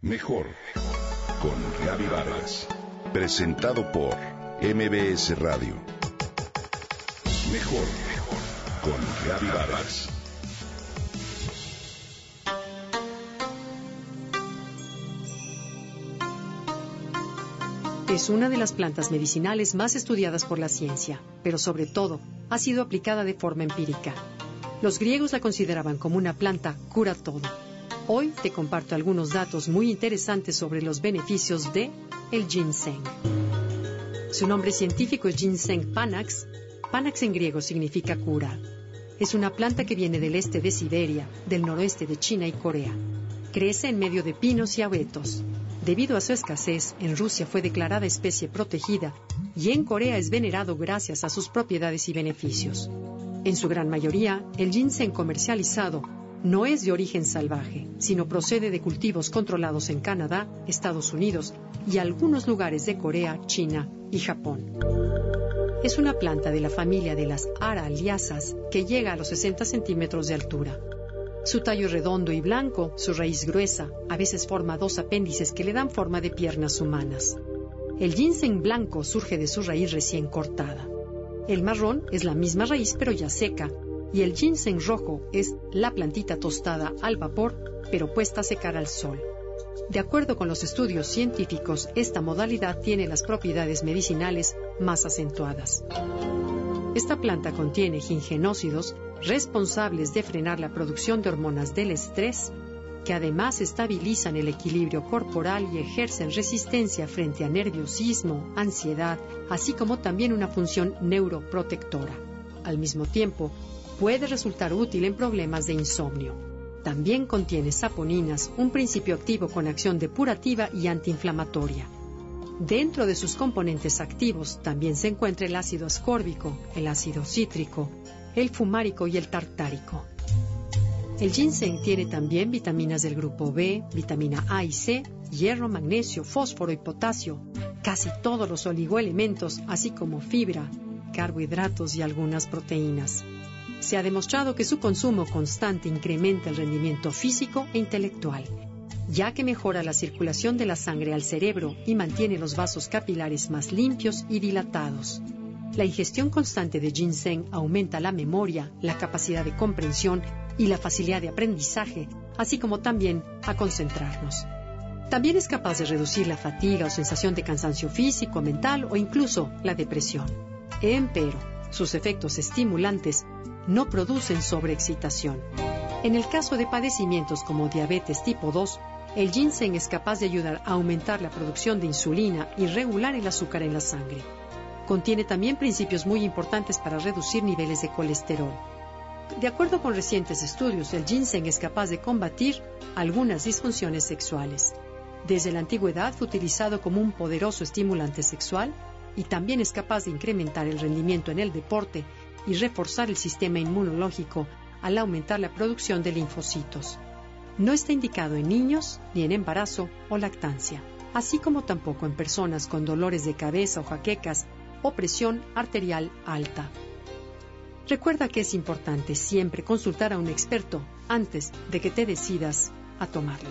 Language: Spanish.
Mejor con Gaby Vargas. Presentado por MBS Radio. Mejor con Gaby Vargas. Es una de las plantas medicinales más estudiadas por la ciencia, pero sobre todo ha sido aplicada de forma empírica. Los griegos la consideraban como una planta cura todo Hoy te comparto algunos datos muy interesantes sobre los beneficios de el ginseng. Su nombre científico es ginseng panax. Panax en griego significa cura. Es una planta que viene del este de Siberia, del noroeste de China y Corea. Crece en medio de pinos y abetos. Debido a su escasez, en Rusia fue declarada especie protegida y en Corea es venerado gracias a sus propiedades y beneficios. En su gran mayoría, el ginseng comercializado no es de origen salvaje, sino procede de cultivos controlados en Canadá, Estados Unidos y algunos lugares de Corea, China y Japón. Es una planta de la familia de las araliasas que llega a los 60 centímetros de altura. Su tallo es redondo y blanco, su raíz gruesa, a veces forma dos apéndices que le dan forma de piernas humanas. El ginseng blanco surge de su raíz recién cortada. El marrón es la misma raíz pero ya seca, y el ginseng rojo es la plantita tostada al vapor, pero puesta a secar al sol. De acuerdo con los estudios científicos, esta modalidad tiene las propiedades medicinales más acentuadas. Esta planta contiene gingenócidos responsables de frenar la producción de hormonas del estrés, que además estabilizan el equilibrio corporal y ejercen resistencia frente a nerviosismo, ansiedad, así como también una función neuroprotectora. Al mismo tiempo, puede resultar útil en problemas de insomnio. También contiene saponinas, un principio activo con acción depurativa y antiinflamatoria. Dentro de sus componentes activos también se encuentra el ácido ascórbico, el ácido cítrico, el fumárico y el tartárico. El ginseng tiene también vitaminas del grupo B, vitamina A y C, hierro, magnesio, fósforo y potasio, casi todos los oligoelementos, así como fibra, carbohidratos y algunas proteínas. Se ha demostrado que su consumo constante incrementa el rendimiento físico e intelectual, ya que mejora la circulación de la sangre al cerebro y mantiene los vasos capilares más limpios y dilatados. La ingestión constante de ginseng aumenta la memoria, la capacidad de comprensión y la facilidad de aprendizaje, así como también a concentrarnos. También es capaz de reducir la fatiga o sensación de cansancio físico, mental o incluso la depresión. Empero, sus efectos estimulantes no producen sobreexcitación. En el caso de padecimientos como diabetes tipo 2, el ginseng es capaz de ayudar a aumentar la producción de insulina y regular el azúcar en la sangre. Contiene también principios muy importantes para reducir niveles de colesterol. De acuerdo con recientes estudios, el ginseng es capaz de combatir algunas disfunciones sexuales. Desde la antigüedad fue utilizado como un poderoso estimulante sexual y también es capaz de incrementar el rendimiento en el deporte y reforzar el sistema inmunológico al aumentar la producción de linfocitos. No está indicado en niños ni en embarazo o lactancia, así como tampoco en personas con dolores de cabeza o jaquecas o presión arterial alta. Recuerda que es importante siempre consultar a un experto antes de que te decidas a tomarlo.